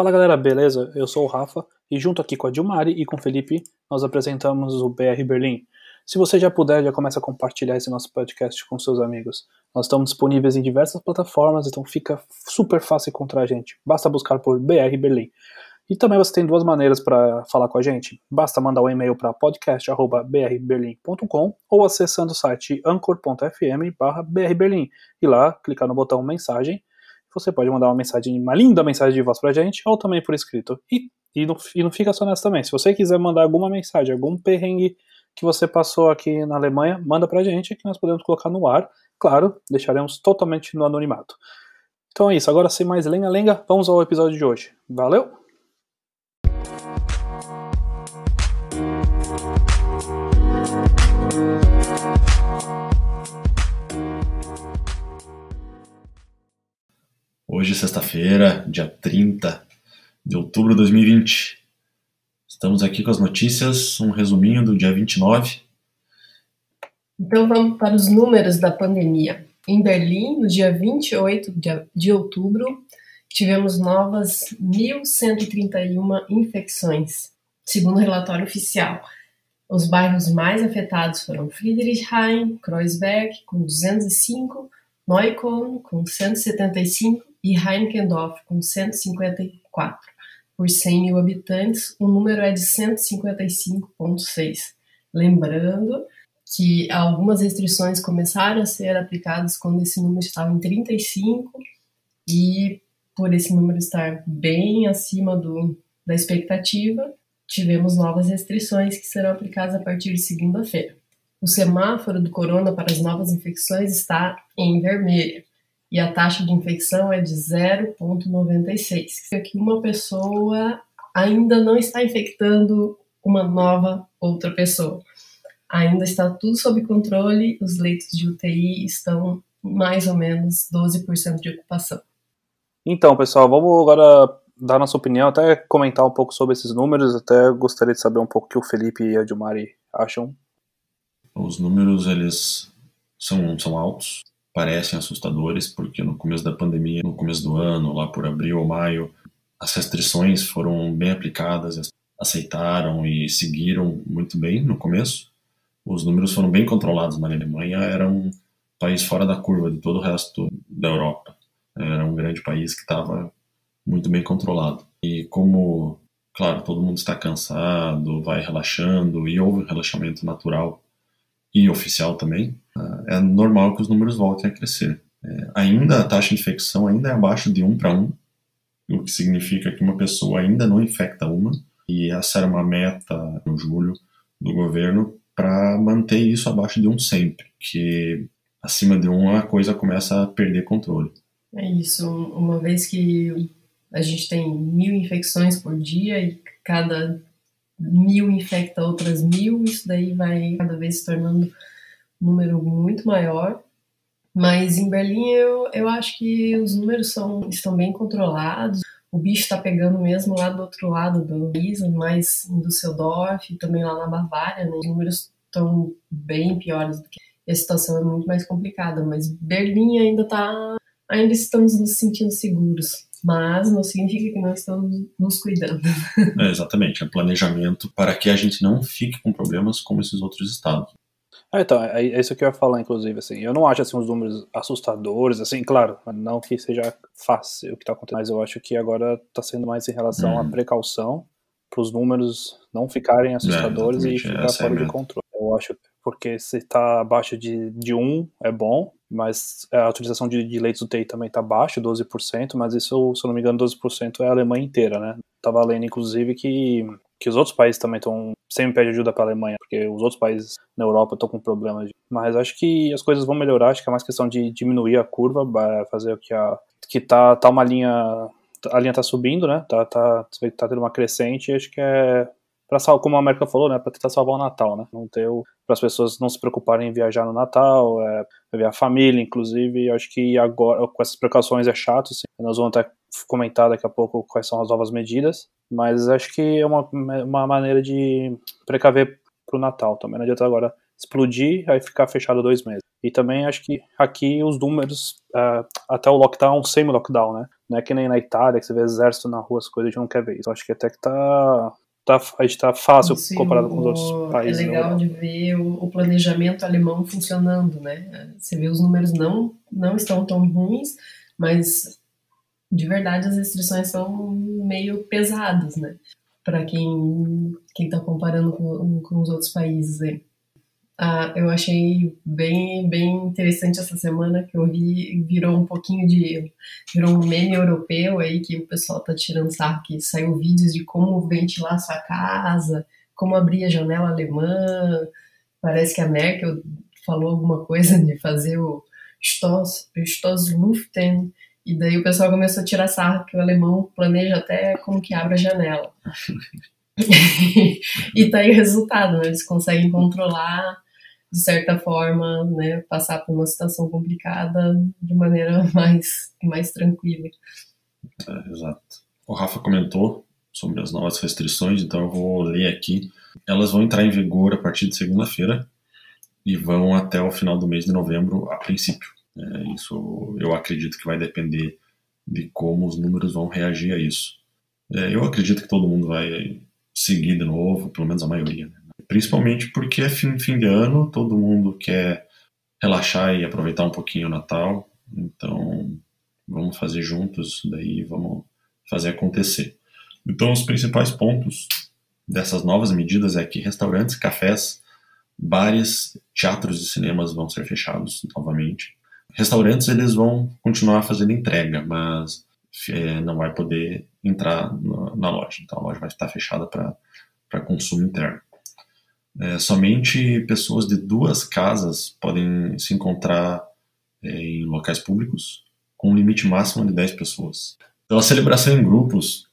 Fala galera, beleza? Eu sou o Rafa e junto aqui com a Dilmari e com o Felipe nós apresentamos o BR Berlim. Se você já puder, já começa a compartilhar esse nosso podcast com seus amigos. Nós estamos disponíveis em diversas plataformas, então fica super fácil encontrar a gente. Basta buscar por BR Berlim. E também você tem duas maneiras para falar com a gente. Basta mandar um e-mail para podcast@brberlin.com ou acessando o site anchor.fm/brberlin e lá clicar no botão mensagem você pode mandar uma mensagem, uma linda mensagem de voz pra gente, ou também por escrito. E, e, não, e não fica só nessa também. Se você quiser mandar alguma mensagem, algum perrengue que você passou aqui na Alemanha, manda pra gente que nós podemos colocar no ar. Claro, deixaremos totalmente no anonimato. Então é isso, agora sem mais lenga-lenga, vamos ao episódio de hoje. Valeu! Hoje, sexta-feira, dia 30 de outubro de 2020. Estamos aqui com as notícias, um resuminho do dia 29. Então vamos para os números da pandemia. Em Berlim, no dia 28 de outubro, tivemos novas 1.131 infecções, segundo o relatório oficial. Os bairros mais afetados foram Friedrichshain, Kreuzberg, com 205, Neukölln, com 175 e Heinkendorf, com 154 por 100 mil habitantes, o número é de 155,6. Lembrando que algumas restrições começaram a ser aplicadas quando esse número estava em 35 e por esse número estar bem acima do, da expectativa, tivemos novas restrições que serão aplicadas a partir de segunda-feira. O semáforo do corona para as novas infecções está em vermelho e a taxa de infecção é de 0,96. Que uma pessoa ainda não está infectando uma nova outra pessoa. Ainda está tudo sob controle, os leitos de UTI estão mais ou menos 12% de ocupação. Então, pessoal, vamos agora dar nossa opinião, até comentar um pouco sobre esses números, até gostaria de saber um pouco o que o Felipe e a Dilmari acham. Os números, eles são, são altos, parecem assustadores, porque no começo da pandemia, no começo do ano, lá por abril ou maio, as restrições foram bem aplicadas, aceitaram e seguiram muito bem no começo. Os números foram bem controlados na Alemanha, era um país fora da curva de todo o resto da Europa. Era um grande país que estava muito bem controlado. E como, claro, todo mundo está cansado, vai relaxando e houve um relaxamento natural e oficial também, é normal que os números voltem a crescer. É, ainda a taxa de infecção ainda é abaixo de 1 para 1, o que significa que uma pessoa ainda não infecta uma, e essa era uma meta no julho do governo para manter isso abaixo de 1 sempre, que acima de 1 a coisa começa a perder controle. É isso, uma vez que a gente tem mil infecções por dia e cada mil infecta outras mil, isso daí vai cada vez se tornando número muito maior. Mas em Berlim eu, eu acho que os números são, estão bem controlados. O bicho está pegando mesmo lá do outro lado do país, mais em Düsseldorf, também lá na Bavária. Né? Os números estão bem piores do que a situação é muito mais complicada. Mas Berlim ainda está, ainda estamos nos sentindo seguros mas não significa que não estamos nos cuidando. É, exatamente, é planejamento para que a gente não fique com problemas como esses outros estados. Ah, então, é, é isso que eu ia falar, inclusive, assim, eu não acho, assim, os números assustadores, assim, claro, não que seja fácil o que está acontecendo, mas eu acho que agora está sendo mais em relação à hum. precaução, para os números não ficarem assustadores é, e ficar fora de controle. Eu acho porque se está abaixo de, de 1 é bom, mas a utilização de, de leitos UTI também está baixa, 12%, mas isso, se eu não me engano, 12% é a Alemanha inteira, né? Estava lendo, inclusive, que que os outros países também estão sempre pede ajuda para a Alemanha, porque os outros países na Europa estão com problemas. Mas acho que as coisas vão melhorar, acho que é mais questão de diminuir a curva, fazer o que a que tá tá uma linha a linha tá subindo, né? Tá tá tá tendo uma crescente, acho que é para como a América falou, né, para tentar salvar o Natal, né? Não ter para as pessoas não se preocuparem em viajar no Natal, é, ver a família, inclusive. Acho que agora com essas precauções é chato, sim. Nós vamos até comentar daqui a pouco quais são as novas medidas, mas acho que é uma, uma maneira de precaver para o Natal também. Não adianta agora explodir e ficar fechado dois meses. E também acho que aqui os números, uh, até o lockdown, semi-lockdown, né? Não é que nem na Itália, que você vê exército na rua, as coisas, a gente não quer ver isso. Eu acho que até que tá, tá, a gente tá fácil Isso, comparado com os outros países. É legal de ver o, o, planejamento alemão funcionando, né? Você vê os números não, não estão tão ruins, mas de verdade as restrições são meio pesadas, né? Para quem quem está comparando com, com os outros países aí. Ah, eu achei bem, bem interessante essa semana que eu vi, virou um pouquinho de. virou um meme europeu aí que o pessoal tá tirando sarro, que saiu vídeos de como ventilar sua casa, como abrir a janela alemã. Parece que a Merkel falou alguma coisa de fazer o Stoss, Stoßluften, e daí o pessoal começou a tirar sarro que o alemão planeja até como que abre a janela. e tá aí o resultado, né? Eles conseguem controlar de certa forma, né, passar por uma situação complicada de maneira mais, mais tranquila. É, exato. O Rafa comentou sobre as novas restrições, então eu vou ler aqui. Elas vão entrar em vigor a partir de segunda-feira e vão até o final do mês de novembro, a princípio. É, isso eu acredito que vai depender de como os números vão reagir a isso. É, eu acredito que todo mundo vai seguir de novo, pelo menos a maioria. Né? Principalmente porque é fim, fim de ano, todo mundo quer relaxar e aproveitar um pouquinho o Natal. Então, vamos fazer juntos, daí vamos fazer acontecer. Então, os principais pontos dessas novas medidas é que restaurantes, cafés, bares, teatros e cinemas vão ser fechados novamente. Restaurantes eles vão continuar fazendo entrega, mas é, não vai poder entrar na, na, loja. Então a loja vai estar fechada para consumo interno. É, somente pessoas de duas casas podem se encontrar é, em locais públicos com um limite máximo de 10 pessoas. Então, a celebração em grupos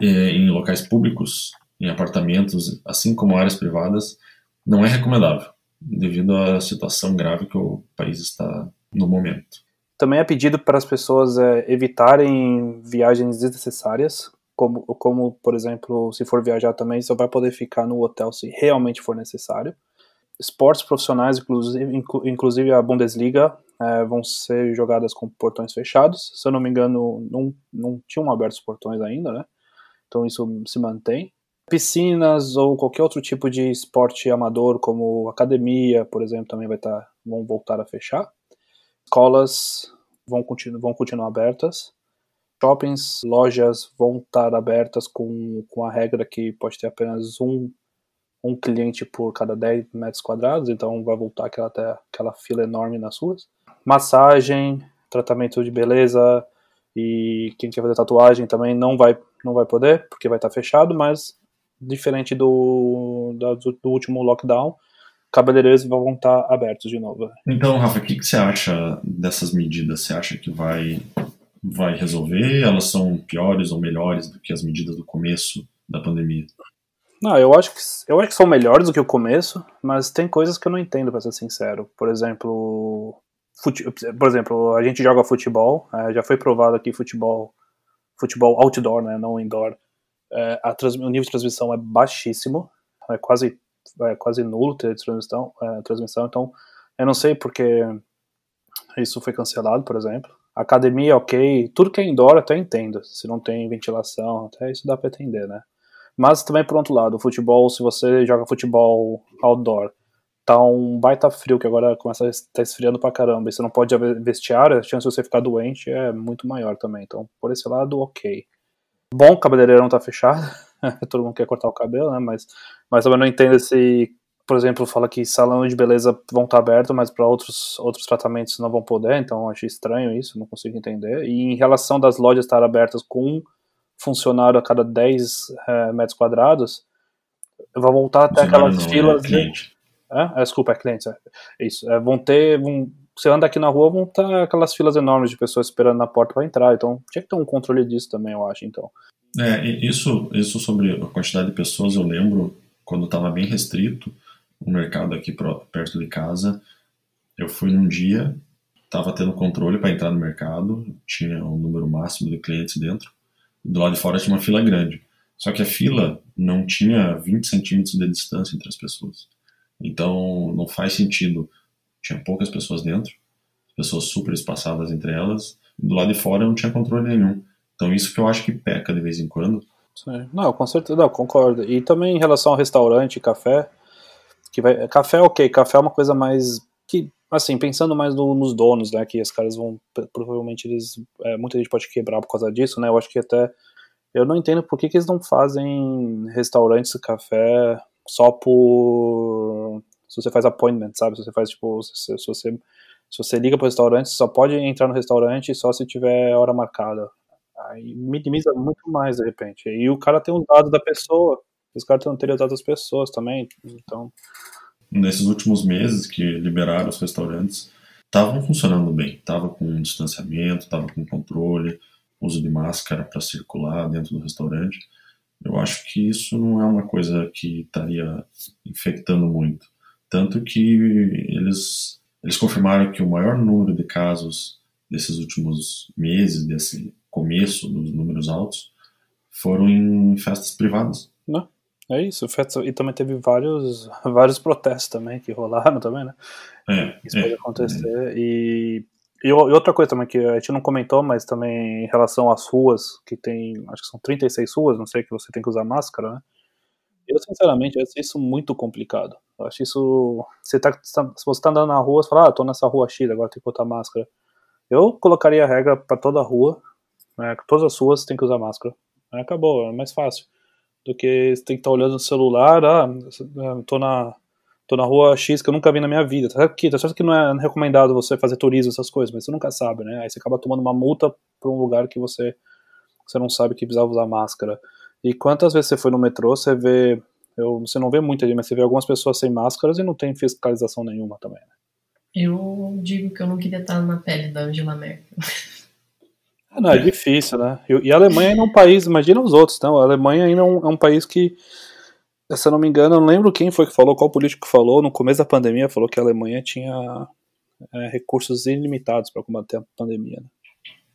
é, em locais públicos, em apartamentos, assim como áreas privadas, não é recomendável, devido à situação grave que o país está no momento. Também é pedido para as pessoas é, evitarem viagens desnecessárias, como, como, por exemplo, se for viajar também, só vai poder ficar no hotel se realmente for necessário. Esportes profissionais, inclusive, inclusive a Bundesliga, é, vão ser jogadas com portões fechados. Se eu não me engano, não, não tinham aberto os portões ainda, né? Então isso se mantém. Piscinas ou qualquer outro tipo de esporte amador, como academia, por exemplo, também vai estar, tá, vão voltar a fechar. Escolas vão, continu, vão continuar abertas shoppings, lojas vão estar abertas com, com a regra que pode ter apenas um, um cliente por cada 10 metros quadrados, então vai voltar aquela, aquela fila enorme nas ruas. Massagem, tratamento de beleza e quem quer fazer tatuagem também não vai, não vai poder, porque vai estar fechado, mas diferente do, do, do último lockdown, cabeleireiros vão estar abertos de novo. Então, Rafa, o que, que você acha dessas medidas? Você acha que vai vai resolver? Elas são piores ou melhores do que as medidas do começo da pandemia? Não, eu acho que eu acho que são melhores do que o começo, mas tem coisas que eu não entendo, para ser sincero. Por exemplo, fute, por exemplo, a gente joga futebol, é, já foi provado aqui futebol, futebol outdoor, né, não indoor. É, a trans, o nível de transmissão é baixíssimo, é quase é quase nulo ter transmissão, é, transmissão. Então, eu não sei porque isso foi cancelado, por exemplo. Academia, ok. Tudo que é indoor até entendo. Se não tem ventilação, até isso dá pra entender, né? Mas também, por outro lado, o futebol, se você joga futebol outdoor, tá um baita frio que agora começa a estar tá esfriando pra caramba, e você não pode vestiário, a chance de você ficar doente é muito maior também. Então, por esse lado, ok. Bom, o cabeleireiro não tá fechado, todo mundo quer cortar o cabelo, né? Mas, mas também não entendo esse por exemplo, fala que salão de beleza vão estar abertos, mas para outros, outros tratamentos não vão poder, então achei estranho isso, não consigo entender. E em relação das lojas estar abertas com um funcionário a cada 10 é, metros quadrados, vai voltar até aquelas não, é filas. É cliente. De... É? desculpa, é cliente. É. Isso. É, vão ter. Vão... Você anda aqui na rua, vão estar aquelas filas enormes de pessoas esperando na porta para entrar. Então tinha que ter um controle disso também, eu acho. Então. É, isso, isso sobre a quantidade de pessoas, eu lembro quando estava bem restrito um mercado aqui perto de casa. Eu fui num dia, estava tendo controle para entrar no mercado, tinha um número máximo de clientes dentro. Do lado de fora tinha uma fila grande. Só que a fila não tinha 20 centímetros de distância entre as pessoas. Então não faz sentido. Tinha poucas pessoas dentro, pessoas super espaçadas entre elas, Do lado de fora não tinha controle nenhum. Então isso que eu acho que peca de vez em quando. Sim. Não, com certeza, não, concordo. E também em relação ao restaurante, café, que vai, café ok, café é uma coisa mais que assim, pensando mais no, nos donos, né, que os caras vão, provavelmente eles, é, muita gente pode quebrar por causa disso, né, eu acho que até, eu não entendo por que, que eles não fazem restaurantes de café só por, se você faz appointment, sabe, se você faz, tipo, se, se você, se você liga para o restaurante, você só pode entrar no restaurante só se tiver hora marcada, aí minimiza muito mais, de repente, e o cara tem os dados da pessoa, os caras têm os dados das pessoas também, então nesses últimos meses que liberaram os restaurantes, estavam funcionando bem. Estava com distanciamento, estava com controle, uso de máscara para circular dentro do restaurante. Eu acho que isso não é uma coisa que estaria infectando muito. Tanto que eles, eles confirmaram que o maior número de casos desses últimos meses, desse começo dos números altos, foram em festas privadas. Não. É isso, e também teve vários, vários protestos também que rolaram também, né? É, isso é, pode acontecer. É. E, e outra coisa também que a gente não comentou, mas também em relação às ruas, que tem, acho que são 36 ruas, não sei, que você tem que usar máscara, né? Eu, sinceramente, acho isso muito complicado. Eu acho isso. Você tá, se você tá andando na rua, você fala, ah, tô nessa rua X, agora tem que botar máscara. Eu colocaria a regra para toda a rua, né, todas as ruas tem que usar máscara. Acabou, é mais fácil do que você tem que estar tá olhando no celular, ah, tô na, tô na rua X que eu nunca vi na minha vida. Tá certo que, tá certo que não é recomendado você fazer turismo, essas coisas, mas você nunca sabe, né? Aí você acaba tomando uma multa para um lugar que você, você não sabe que precisava usar máscara. E quantas vezes você foi no metrô, você vê, eu, você não vê muita gente, mas você vê algumas pessoas sem máscaras e não tem fiscalização nenhuma também, né? Eu digo que eu não queria estar na pele da Angela Merkel. Ah, não, é difícil, né? E a Alemanha ainda é um país, imagina os outros, não? A Alemanha ainda é um, é um país que, se eu não me engano, eu não lembro quem foi que falou, qual político falou, no começo da pandemia, falou que a Alemanha tinha é, recursos ilimitados para combater a pandemia. Né?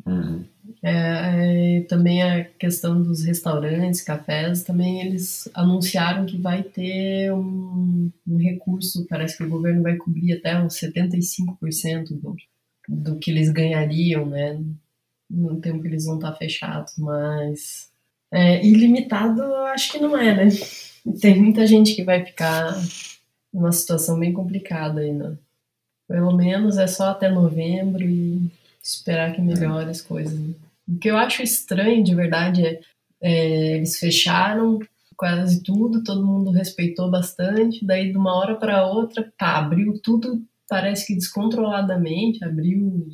Uhum. É, é, também a questão dos restaurantes, cafés, também eles anunciaram que vai ter um, um recurso, parece que o governo vai cobrir até uns 75% do, do que eles ganhariam, né? No tempo que eles vão estar fechados, mas é, ilimitado acho que não é, né? Tem muita gente que vai ficar numa situação bem complicada ainda. Pelo menos é só até novembro e esperar que melhore as coisas. O que eu acho estranho, de verdade, é, é eles fecharam quase tudo, todo mundo respeitou bastante, daí de uma hora para outra, pá, abriu tudo, parece que descontroladamente, abriu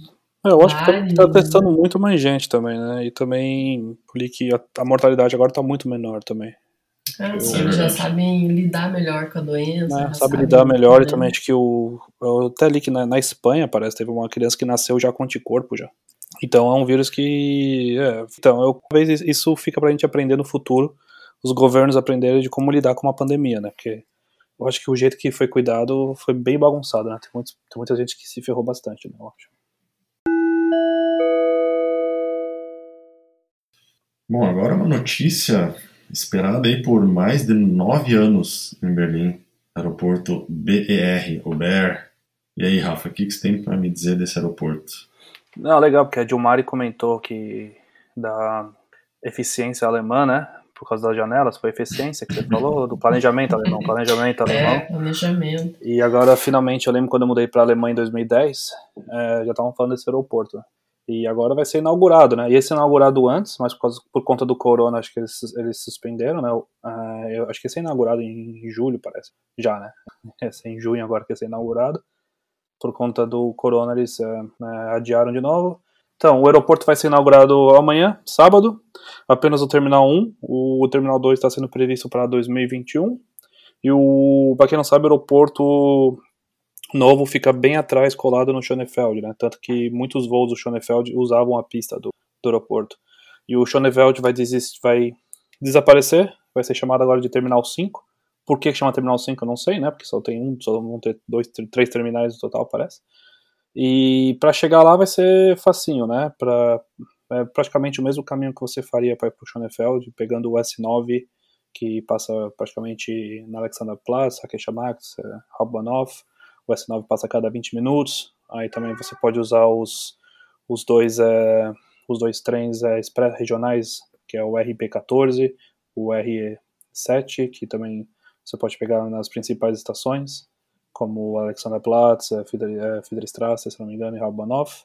eu acho que tá, tá, testando muito mais gente também, né? E também li que a, a mortalidade agora tá muito menor também. Ah, sim, eles já sabem lidar melhor com a doença. É, sabe lidar melhor e também acho que o. Eu até li que na, na, Espanha, parece, teve uma criança que nasceu já com anticorpo já. Então é um vírus que. É, então, eu, talvez isso fica pra gente aprender no futuro, os governos aprenderem de como lidar com uma pandemia, né? Porque eu acho que o jeito que foi cuidado foi bem bagunçado, né? Tem, muitos, tem muita gente que se ferrou bastante, né? Eu acho. Bom, agora uma notícia esperada aí por mais de nove anos em Berlim, aeroporto BER, ou BER. E aí, Rafa, o que, você tem para me dizer desse aeroporto? Não, legal, porque a Dilmari comentou que da eficiência alemã, né? Por causa das janelas, foi eficiência que você falou, do planejamento alemão, planejamento é, alemão. É, planejamento. E agora, finalmente, eu lembro quando eu mudei para a Alemanha em 2010, é, já estavam falando desse aeroporto. E agora vai ser inaugurado, né? Ia ser inaugurado antes, mas por, causa, por conta do corona, acho que eles, eles suspenderam, né? Uh, eu acho que ia ser inaugurado em, julho, parece. Já, né? Ia ser em junho agora que ia ser inaugurado. Por conta do corona, eles uh, adiaram de novo. Então, o aeroporto vai ser inaugurado amanhã, sábado. Apenas o Terminal 1. O Terminal 2 está sendo previsto para 2021. E o, para quem não sabe, o aeroporto novo fica bem atrás, colado no Schönefeld, né? Tanto que muitos voos do Schönefeld usavam a pista do, do aeroporto. E o Schönefeld vai, desist, vai desaparecer, vai ser chamado agora de Terminal 5. Por que chama Terminal 5 eu não sei, né? Porque só tem um, só vão ter dois, três terminais no total, parece. E para chegar lá vai ser facinho, né? Pra, é praticamente o mesmo caminho que você faria para ir para o Schönefeld, pegando o S9 que passa praticamente na Alexanderplatz, Rakecha Max, é, Hauptbahnhof, o S9 passa a cada 20 minutos, aí também você pode usar os, os dois é, os dois trens é, express regionais, que é o RP14, o RE7, que também você pode pegar nas principais estações, como Alexanderplatz, é, Friedrichstraße, se não me engano, e Hauptbahnhof.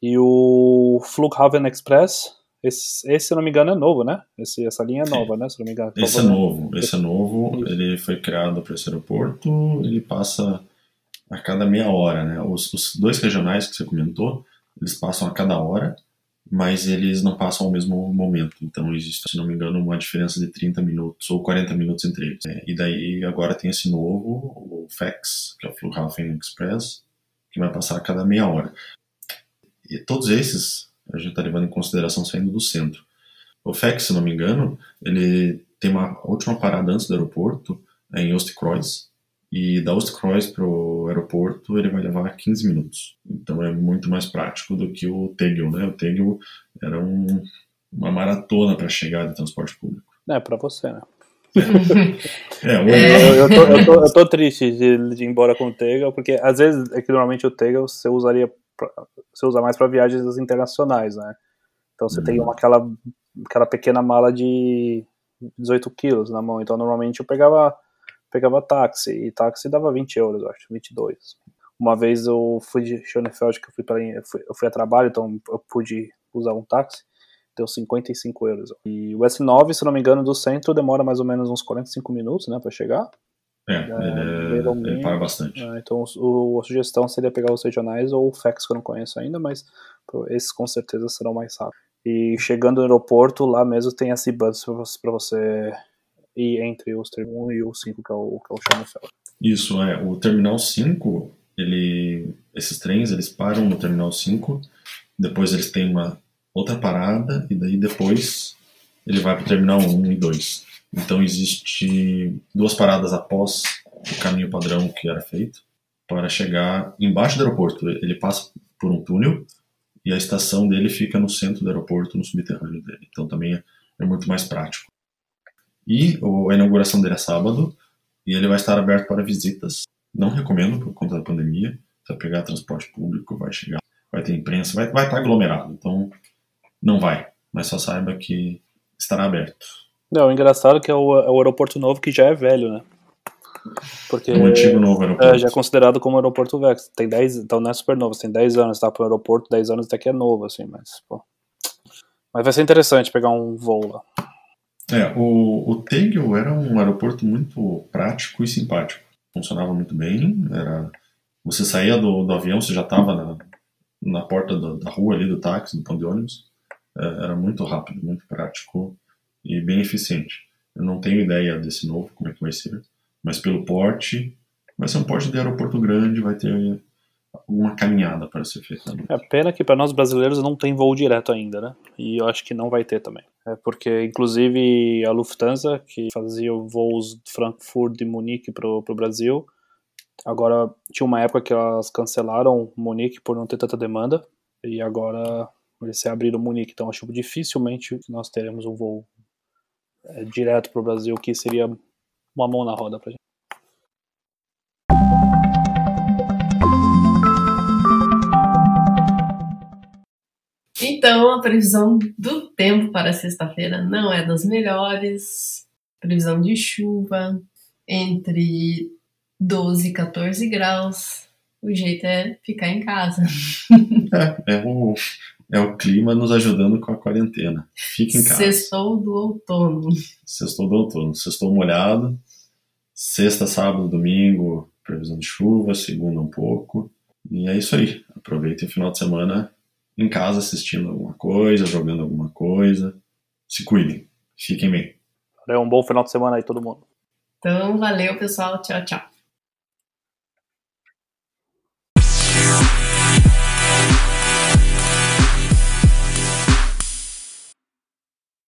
E o Flughafen Express, esse, esse, se não me engano, é novo, né? Esse, essa linha é nova, né? Se não me engano. Esse é novo, esse é novo. Ele foi criado para esse aeroporto, ele passa a cada meia hora, né? Os, os dois regionais que você comentou, eles passam a cada hora, mas eles não passam ao mesmo momento. Então existe, se não me engano, uma diferença de 30 minutos ou 40 minutos entre eles. É, e daí agora tem esse novo, o FAX, que é o Flughafen Express, que vai passar a cada meia hora. E todos esses a gente está levando em consideração saindo do centro. O FAX, se não me engano, ele tem uma última parada antes do aeroporto, é em Ostkreuz, e da Ostkreuz para o aeroporto ele vai levar 15 minutos. Então é muito mais prático do que o Tegel, né? O Tegel era um, uma maratona para chegar de transporte público. É, para você, né? é, é. Eu, eu, tô, eu, tô, eu, tô, triste de, de, ir embora com o Tegel, porque às vezes é que normalmente o Tegel você usaria pra, você usa mais para viagens internacionais, né? Então você uhum. tem uma, aquela, aquela pequena mala de 18 quilos na mão, então normalmente eu pegava pegava táxi, e táxi dava 20 euros, eu acho, 22. Uma vez eu fui de Schönefeld, que eu fui, pra, eu fui, eu fui a trabalho, então eu pude usar um táxi, deu 55 euros. E o S9, se não me engano, do centro demora mais ou menos uns 45 minutos, né, para chegar. É, é ele, é, ele para bastante. É, então o, a sugestão seria pegar os regionais ou o FAX, que eu não conheço ainda, mas esses com certeza serão mais rápidos. E chegando no aeroporto, lá mesmo tem a C-Bus para você ir entre os terminal 1 e o 5, que é o, que é o Schönefeld. Isso, é. O Terminal 5, ele, esses trens, eles param no Terminal 5, depois eles têm uma outra parada, e daí depois ele vai para o Terminal 1 e 2. Então existe duas paradas após o caminho padrão que era feito para chegar embaixo do aeroporto. Ele passa por um túnel e a estação dele fica no centro do aeroporto, no subterrâneo dele. Então também é, é muito mais prático. E a inauguração dele é sábado e ele vai estar aberto para visitas. Não recomendo por conta da pandemia. Você vai pegar transporte público, vai chegar, vai ter imprensa, vai, vai estar aglomerado. Então não vai, mas só saiba que estará aberto. Não, o engraçado é que é o, é o aeroporto novo que já é velho, né? Porque o antigo novo aeroporto. É, já é considerado como aeroporto velho. Tem 10, então não é super novo, tem 10 anos, tá pro aeroporto, 10 anos até que é novo, assim, mas, pô. Mas vai ser interessante pegar um voo lá. É, o, o Tegel era um aeroporto muito prático e simpático. Funcionava muito bem, era... Você saía do, do avião, você já estava na, na porta do, da rua ali, do táxi, do pão de ônibus. É, era muito rápido, muito prático e bem eficiente. Eu não tenho ideia desse novo, como é que vai ser, mas pelo porte, vai ser um porte de aeroporto grande, vai ter alguma caminhada para ser feita. É pena que para nós brasileiros não tem voo direto ainda, né? E eu acho que não vai ter também. É porque, inclusive, a Lufthansa, que fazia voos de Frankfurt e Munique para o Brasil, agora tinha uma época que elas cancelaram Munique por não ter tanta demanda, e agora eles se abriram Munique. Então, acho que dificilmente nós teremos um voo é, direto para o Brasil, que seria uma mão na roda para gente. Então, a previsão do tempo para sexta-feira não é das melhores. Previsão de chuva entre 12 e 14 graus. O jeito é ficar em casa. É, é o, é o clima nos ajudando com a quarentena. Fique em casa. Sextou do outono. Sextou do outono. Sextou molhado. Sexta, sábado, domingo, previsão de chuva. Segunda, um pouco. E é isso aí. Aproveite o final de semana em casa assistindo alguma coisa, jogando alguma coisa. Se cuidem. Fiquem bem. É um bom final de semana aí, todo mundo. Então, valeu, pessoal. Tchau, tchau.